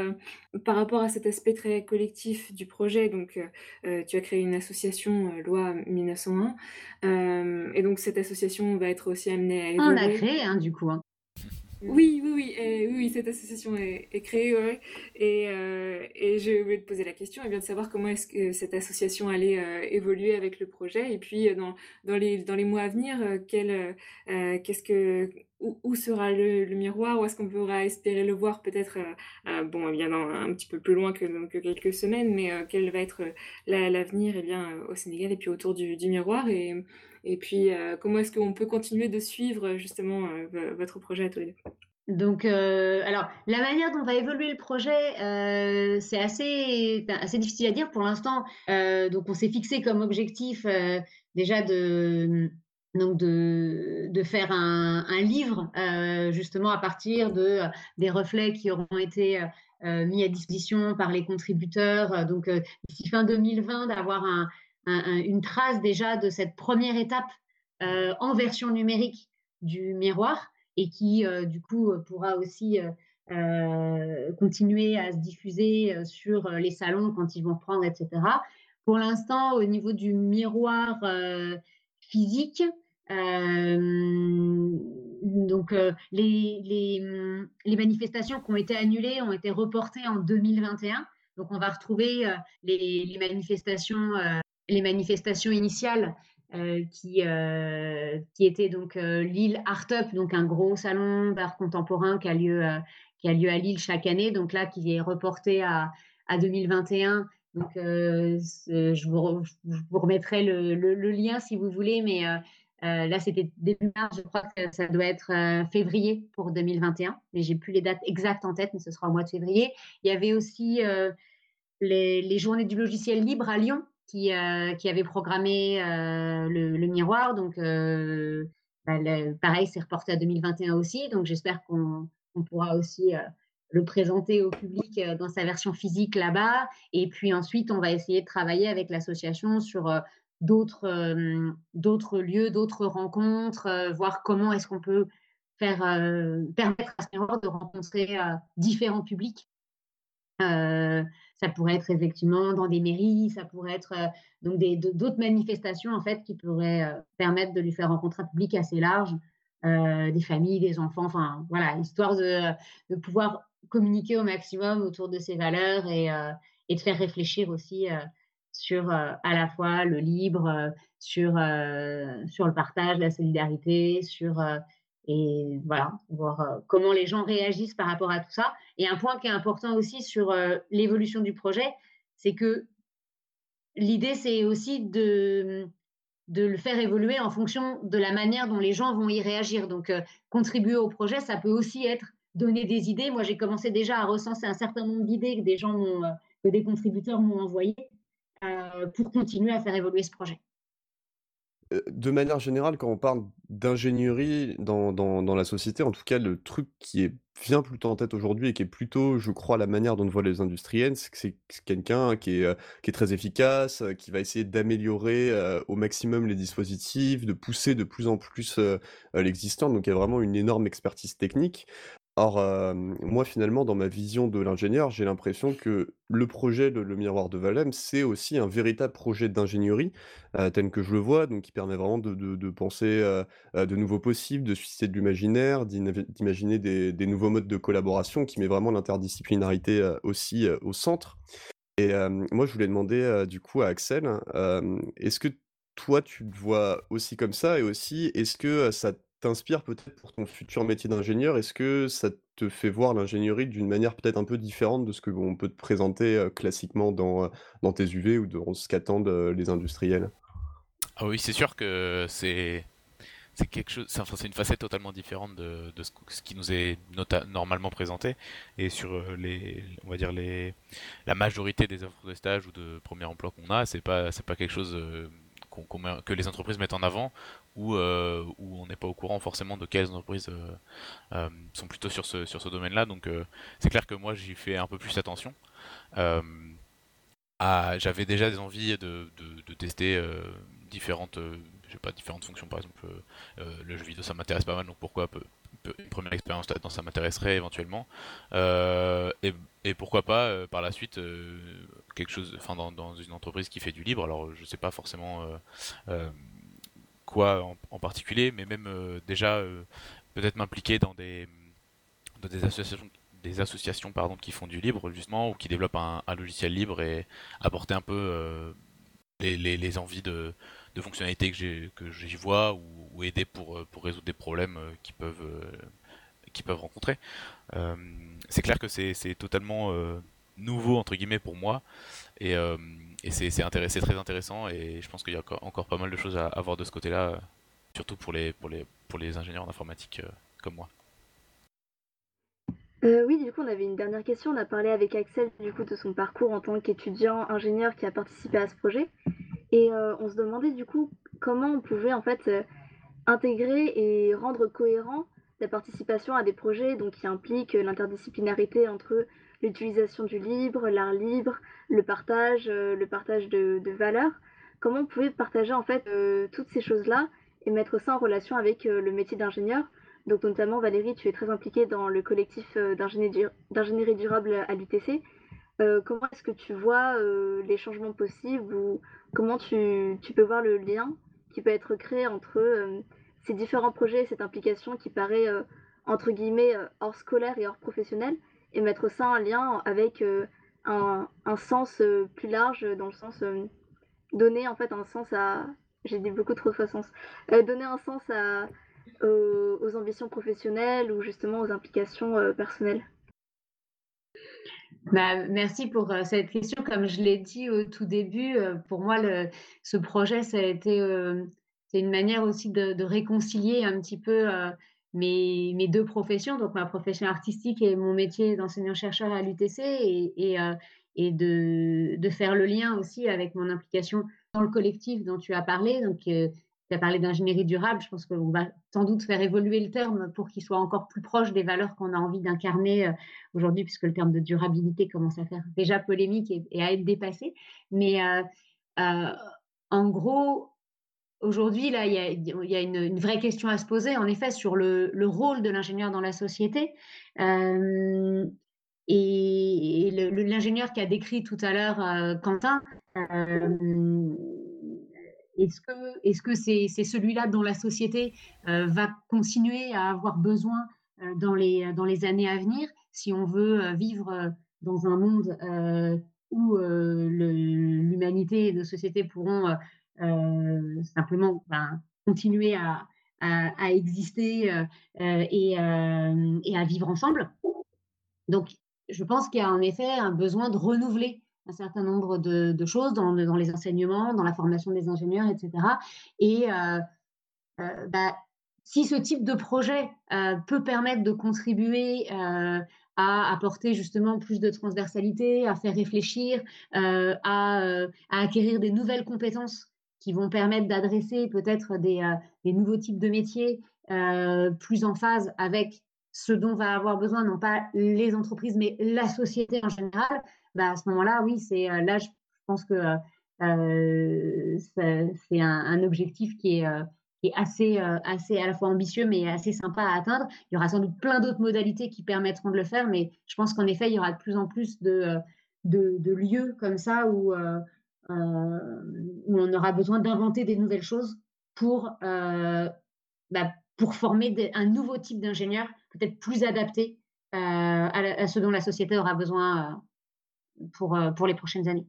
par rapport à cet aspect très collectif du projet, donc tu as créé une association loi 1901, et donc cette association va être aussi amenée à évoluer. On a créé, hein, du coup. Hein. Oui, oui, oui, oui, cette association est, créée. Et, euh, et te poser la question, et bien de savoir comment est-ce que cette association allait euh, évoluer avec le projet, et puis euh, dans, les, mois à venir, quel, qu'est-ce que, où, sera le, miroir, où est-ce qu'on pourra espérer le voir peut-être, bon, eh bien un petit peu plus loin que, que quelques semaines, mais quel va être l'avenir, eh bien, au Sénégal et puis autour du, du miroir, et et puis, euh, comment est-ce qu'on peut continuer de suivre justement euh, votre projet à tous les deux? Donc, euh, alors, la manière dont va évoluer le projet, c'est assez, assez difficile à dire pour l'instant. donc, on s'est fixé comme objectif déjà de, donc de, de faire un, un livre justement à partir de, des reflets qui auront été mis à disposition par les contributeurs. Donc, d'ici fin 2020, d'avoir un, une trace déjà de cette première étape euh, en version numérique du miroir et qui, euh, du coup, pourra aussi euh, continuer à se diffuser sur les salons quand ils vont reprendre, etc. Pour l'instant, au niveau du miroir physique, donc les, manifestations qui ont été annulées ont été reportées en 2021. Donc on va retrouver les, manifestations, les manifestations initiales qui, qui étaient donc Lille Art Up, donc un gros salon d'art contemporain qui a lieu qui a lieu à Lille chaque année. Donc là, qui est reporté à, à 2021 donc, je vous, remettrai le, le, lien si vous voulez, mais euh, là, c'était début mars, je crois que ça doit être euh, février pour 2021, mais j'ai plus les dates exactes en tête, mais ce sera au mois de février. Il y avait aussi euh, les, journées du logiciel libre à Lyon qui, qui avaient programmé le, miroir. Donc, bah, pareil, c'est reporté à 2021 aussi. Donc, j'espère qu'on pourra aussi le présenter au public dans sa version physique là-bas. Et puis ensuite, on va essayer de travailler avec l'association sur d'autres d'autres lieux, d'autres rencontres, voir comment est-ce qu'on peut faire permettre à ce miroir de rencontrer différents publics. Ça pourrait être effectivement dans des mairies, ça pourrait être donc d'autres manifestations en fait qui pourraient permettre de lui faire rencontrer un public assez large, des familles, des enfants, enfin voilà, histoire de, de, pouvoir communiquer au maximum autour de ces valeurs et, et de faire réfléchir aussi sur euh, à la fois le libre, euh, sur, euh, sur le partage, la solidarité, sur et voilà, voir comment les gens réagissent par rapport à tout ça. Et un point qui est important aussi sur l'évolution du projet, c'est que l'idée, c'est aussi de, le faire évoluer en fonction de la manière dont les gens vont y réagir. Donc, contribuer au projet, ça peut aussi être donner des idées. Moi, j'ai commencé déjà à recenser un certain nombre d'idées que des gens que des contributeurs m'ont envoyées. Euh, pour continuer à faire évoluer ce projet. Euh, de manière générale, quand on parle d'ingénierie dans, dans, la société, en tout cas, le truc qui est vient plutôt en tête aujourd'hui et qui est plutôt, je crois, la manière dont on voit les industriels, c'est que c'est quelqu'un qui est, euh, qui est très efficace, qui va essayer d'améliorer au maximum les dispositifs, de pousser de plus en plus l'existant. Donc il y a vraiment une énorme expertise technique. Or, moi, finalement, dans ma vision de l'ingénieur, j'ai l'impression que le projet Le Miroir de Valem, c'est aussi un véritable projet d'ingénierie, tel que je le vois, donc qui permet vraiment de penser, de nouveaux possibles, de susciter de l'imaginaire, d'imaginer des nouveaux modes de collaboration, qui met vraiment l'interdisciplinarité, aussi, au centre. Et moi, je voulais demander, du coup, à Axel, est-ce que toi, tu le vois aussi comme ça? Et aussi, est-ce que, ça t'inspire peut-être pour ton futur métier d'ingénieur? Est-ce que ça te fait voir l'ingénierie d'une manière peut-être un peu différente de ce que peut te présenter classiquement dans, tes UV ou dans ce qu'attendent les industriels? Ah oui, c'est sûr que c'est quelque chose, c'est une facette totalement différente de, ce, qui nous est normalement présenté et sur les, on va dire les, la majorité des offres de stage ou de premier emploi qu'on a, c'est pas c'est pas quelque chose que les entreprises mettent en avant euh, où on n'est pas au courant forcément de quelles entreprises euh, euh, sont plutôt sur ce, sur ce domaine-là. Donc c'est clair que moi j'y fais un peu plus attention. J'avais déjà des envies de, de, tester différentes, pas différentes fonctions par exemple. le jeu vidéo ça m'intéresse pas mal, donc pourquoi une première expérience là-dedans ça m'intéresserait éventuellement. Et, pourquoi pas par la suite quelque chose, enfin dans, une entreprise qui fait du libre. Alors je sais pas forcément quoi en, particulier, mais même euh, déjà euh, peut-être m'impliquer dans des, des associations des associations pardon, qui font du libre justement ou qui développent un, logiciel libre et apporter un peu euh, les, les, envies de, de fonctionnalités que j'y vois ou, aider pour, pour résoudre des problèmes qui peuvent, qui peuvent rencontrer. c'est clair que c'est totalement nouveau entre guillemets pour moi et, et c'est très intéressant et je pense qu'il y a encore pas mal de choses à, voir de ce côté-là, surtout pour les, pour, les, pour les ingénieurs en informatique euh, comme moi. Euh, oui, du coup, on avait une dernière question. On a parlé avec Axel du coup de son parcours en tant qu'étudiant ingénieur qui a participé à ce projet, et on se demandait du coup comment on pouvait en fait intégrer et rendre cohérent la participation à des projets donc qui impliquent l'interdisciplinarité entre l'utilisation du libre, l'art libre, le partage, euh, le partage de, valeurs. Comment on pouvait partager en fait euh, toutes ces choses-là et mettre ça en relation avec euh, le métier d'ingénieur? Donc notamment Valérie, tu es très impliquée dans le collectif d'ingénierie durable à l'UTC. comment est-ce que tu vois les changements possibles ou comment tu, peux voir le lien qui peut être créé entre ces différents projets, cette implication qui paraît entre guillemets hors scolaire et hors professionnel, et mettre ça en lien avec un, un, sens plus large dans le sens donner en fait un sens à j'ai dit beaucoup trop de sens donner un sens à aux, ambitions professionnelles ou justement aux implications personnelles. Bah, merci pour euh, cette question. Comme je l'ai dit au tout début, euh, pour moi, ce projet, ça a été euh, c'est une manière aussi de, réconcilier un petit peu mes, deux professions, donc ma profession artistique et mon métier d'enseignant-chercheur à l'UTC, et, et de, faire le lien aussi avec mon implication dans le collectif dont tu as parlé. Donc, tu as parlé d'ingénierie durable, je pense qu'on va sans doute faire évoluer le terme pour qu'il soit encore plus proche des valeurs qu'on a envie d'incarner euh, aujourd'hui, puisque le terme de durabilité commence à faire déjà polémique et, à être dépassé. Mais euh, euh, en gros, aujourd'hui, là, il y a, une, vraie question à se poser, en effet, sur le, rôle de l'ingénieur dans la société. et l'ingénieur qui a décrit tout à l'heure Quentin, est-ce que est-ce que c'est celui-là dont la société euh, va continuer à avoir besoin euh, dans les années à venir si on veut euh, vivre dans un monde où l'humanité et nos sociétés pourront simplement ben, continuer à, exister et, et, à vivre ensemble. Donc, je pense qu'il y a en effet un besoin de renouveler un certain nombre de, choses dans, les enseignements, dans la formation des ingénieurs, etc. Et euh, euh, bah, si ce type de projet euh, peut permettre de contribuer à apporter justement plus de transversalité, à faire réfléchir, à, acquérir des nouvelles compétences qui vont permettre d'adresser peut-être des, des, nouveaux types de métiers plus en phase avec ce dont va avoir besoin, non pas les entreprises, mais la société en général, bah, à ce moment-là, oui, c'est euh, là, je pense que euh, c'est un, objectif qui est, euh, assez, assez à la fois ambitieux, mais assez sympa à atteindre. Il y aura sans doute plein d'autres modalités qui permettront de le faire, mais je pense qu'en effet, il y aura de plus en plus de, de, lieux comme ça où, où on aura besoin d'inventer des nouvelles choses pour, bah, pour former un nouveau type d'ingénieur, peut-être plus adapté à, à, ce dont la société aura besoin euh, pour les prochaines années.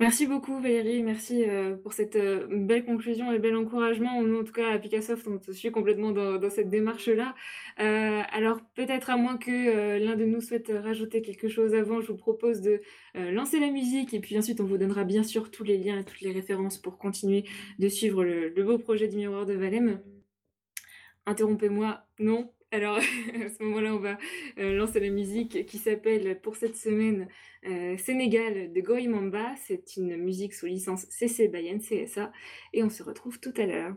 Merci beaucoup Valérie, merci euh, pour cette euh, belle conclusion et bel encouragement. Nous, en tout cas, à Picassoft, on te suit complètement dans, cette démarche-là. alors, peut-être à moins que l'un de nous souhaite rajouter quelque chose avant, je vous propose de lancer la musique et puis ensuite, on vous donnera bien sûr tous les liens et toutes les références pour continuer de suivre le, le beau projet du miroir de Valem. Interrompez-moi, non, alors, à ce moment-là, on va euh, lancer la musique qui s'appelle pour cette semaine euh, Sénégal de Gorimamba. C'est une musique sous licence CC by NCSA et on se retrouve tout à l'heure.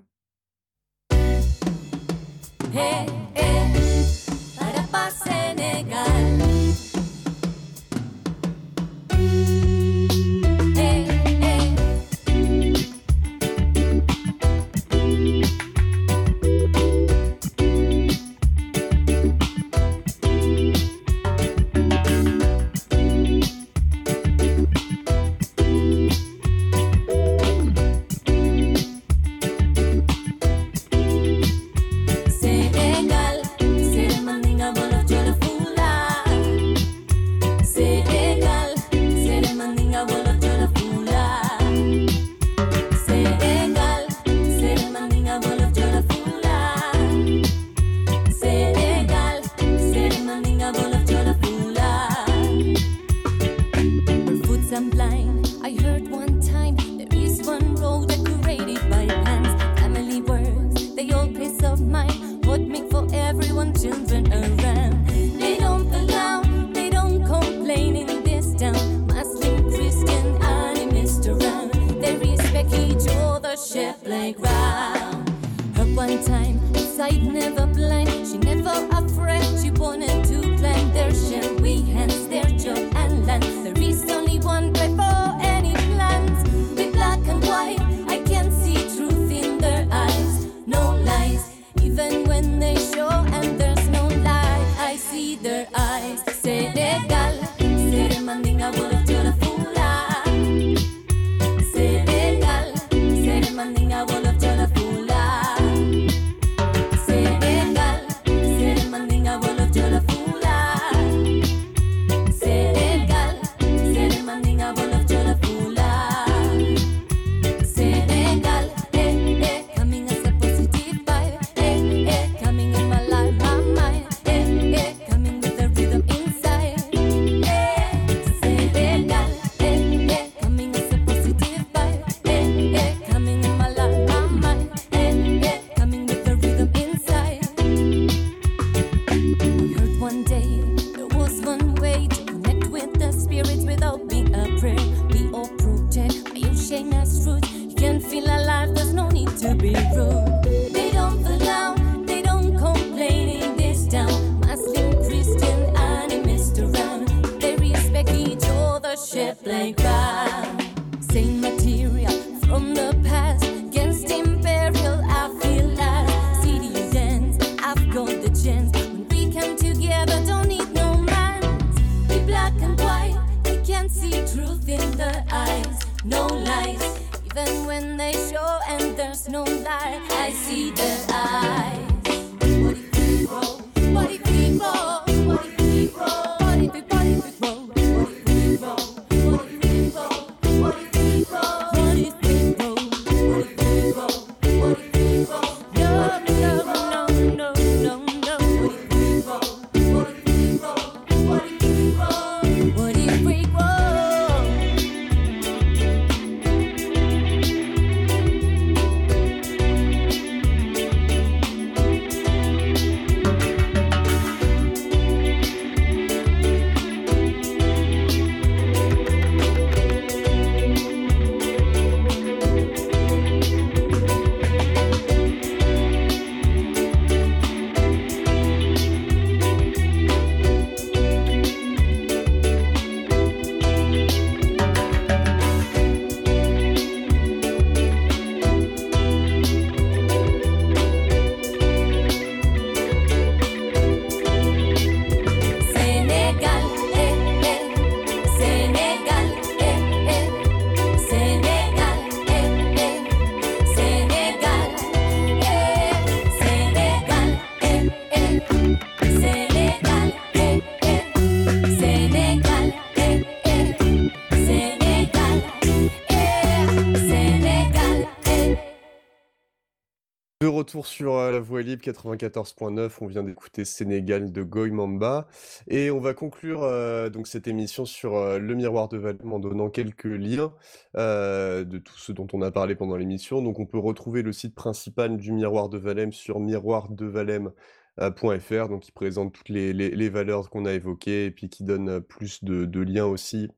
De retour sur euh, la voie libre 94.9, on vient d'écouter Sénégal de Goy Mamba et on va conclure euh, donc cette émission sur euh, le miroir de Valem en donnant quelques liens de tout ce dont on a parlé pendant l'émission. Donc on peut retrouver le site principal du miroir de Valem sur miroirdevalem.fr, donc qui présente toutes les, valeurs qu'on a évoquées et puis qui donne plus de liens aussi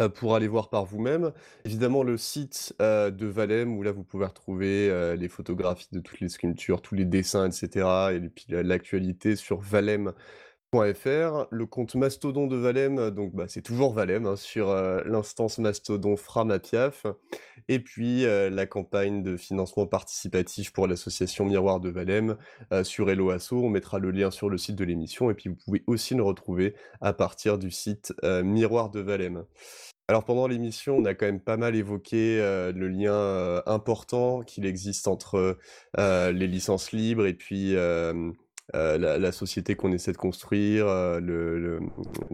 euh, pour aller voir par vous-même. Évidemment, le site euh, de Valem, où là, vous pouvez retrouver euh, les photographies de toutes les sculptures, tous les dessins, etc. Et puis la- l'actualité sur Le compte Mastodon de Valem, euh, donc bah, c'est toujours Valem, hein, sur euh, l'instance Mastodon Framapiaf. Et puis euh, la campagne de financement participatif pour l'association Miroir de Valem euh, sur Hello Asso. On mettra le lien sur le site de l'émission. Et puis vous pouvez aussi le retrouver à partir du site Miroir de Valem. Alors pendant l'émission, on a quand même pas mal évoqué le lien important qu'il existe entre les licences libres et puis euh, la, société qu'on essaie de construire, euh,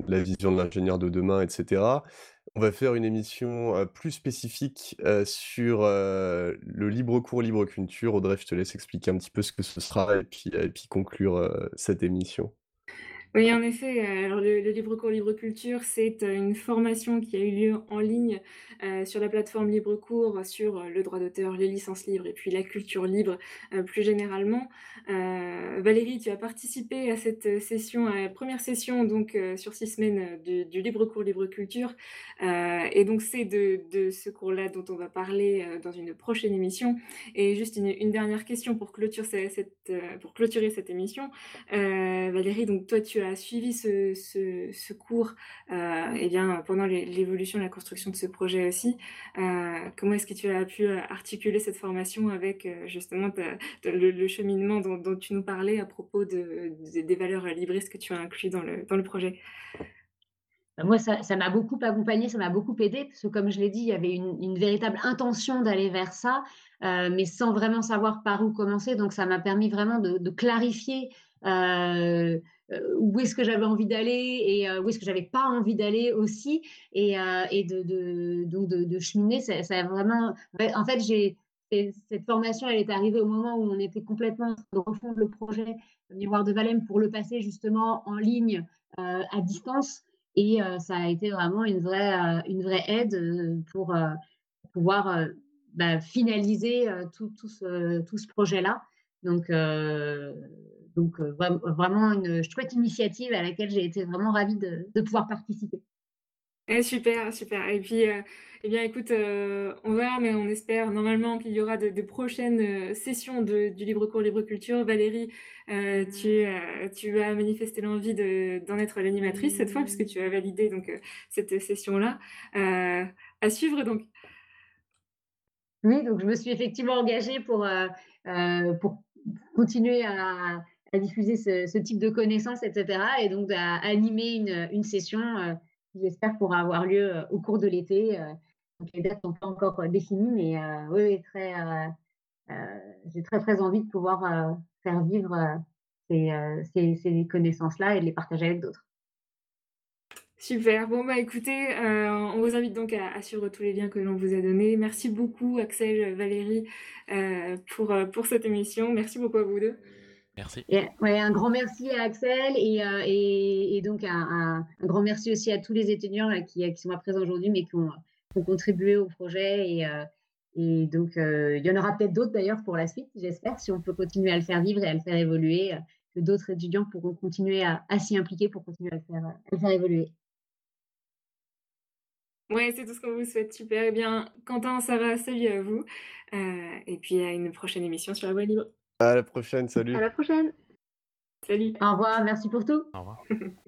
la vision de l'ingénieur de demain, etc. On va faire une émission euh, plus spécifique sur le libre cours, libre culture. Audrey, je te laisse expliquer un petit peu ce que ce sera et puis, conclure cette émission. Oui, en effet, euh, alors le, le Libre Cours Libre Culture, c'est euh, une formation qui a eu lieu en ligne euh, sur la plateforme Libre Cours sur le droit d'auteur, les licences libres et puis la culture libre plus généralement. Valérie, tu as participé à cette session, à la première session donc sur six semaines du, du Libre Cours Libre Culture. Et donc c'est de, ce cours-là dont on va parler dans une prochaine émission. Et juste une, dernière question pour clôturer cette, pour clôturer cette émission. Valérie, donc toi, tu as suivi ce, cours euh, eh bien, pendant l'évolution, la construction de ce projet aussi. Euh, comment est-ce que tu as pu euh, articuler cette formation avec euh, justement le, cheminement dont, tu nous parlais à propos de, de- des valeurs libristes que tu as inclus dans le, projet? Bah, Moi, ça m'a beaucoup accompagné, ça m'a beaucoup aidé, parce que comme je l'ai dit, il y avait une, véritable intention d'aller vers ça, mais sans vraiment savoir par où commencer. Donc, ça m'a permis vraiment de, de clarifier où est-ce que j'avais envie d'aller et euh, où est-ce que j'avais pas envie d'aller aussi, et, euh, de, donc de, cheminer. Ça, a vraiment, en fait, cette formation, elle est arrivée au moment où on était complètement en train de refondre le projet Miroir de Valem pour le passer justement en ligne euh, à distance. Et euh, ça a été vraiment une vraie, euh, une vraie aide euh, pour euh, pouvoir euh, bah, finaliser euh, tout, tout ce, tout ce projet-là. Donc, euh, donc vraiment une chouette initiative à laquelle j'ai été vraiment ravie de, de pouvoir participer. Eh, super, super. Et puis, eh bien, écoute, on verra, mais on espère normalement qu'il y aura de, prochaines sessions de, du libre cours libre culture. Valérie, tu, tu as manifesté l'envie d'en être l'animatrice cette fois, puisque tu as validé donc cette session-là. à suivre donc. Oui, donc je me suis effectivement engagée pour, pour continuer à, à diffuser ce, type de connaissances, etc. Et donc à animer une, session qui, j'espère, pourra avoir lieu au cours de l'été. Donc les dates sont pas encore définies, mais oui, très, j'ai très très envie de pouvoir faire vivre ces, ces, ces connaissances-là et de les partager avec d'autres. Super. Bon, bah écoutez, euh, on vous invite donc à, suivre tous les liens que l'on vous a donnés. Merci beaucoup, Axel, Valérie, euh, pour, euh, pour cette émission. Merci beaucoup à vous deux. Merci. ouais, un grand merci à Axel et, et, donc un, un, grand merci aussi à tous les étudiants qui, qui sont à présent aujourd'hui, mais qui ont, qui ont, contribué au projet. Et, et donc, il y en aura peut-être d'autres d'ailleurs pour la suite, j'espère, si on peut continuer à le faire vivre et à le faire évoluer, que d'autres étudiants pourront continuer à, à s'y impliquer pour continuer à le faire, à le faire évoluer. Ouais, c'est tout ce qu'on vous souhaite. Super. Eh bien, Quentin, Sarah, salut à vous. Euh, et puis à une prochaine émission sur la voie libre. À la prochaine, salut. À la prochaine. Salut. Au revoir, merci pour tout. Au revoir.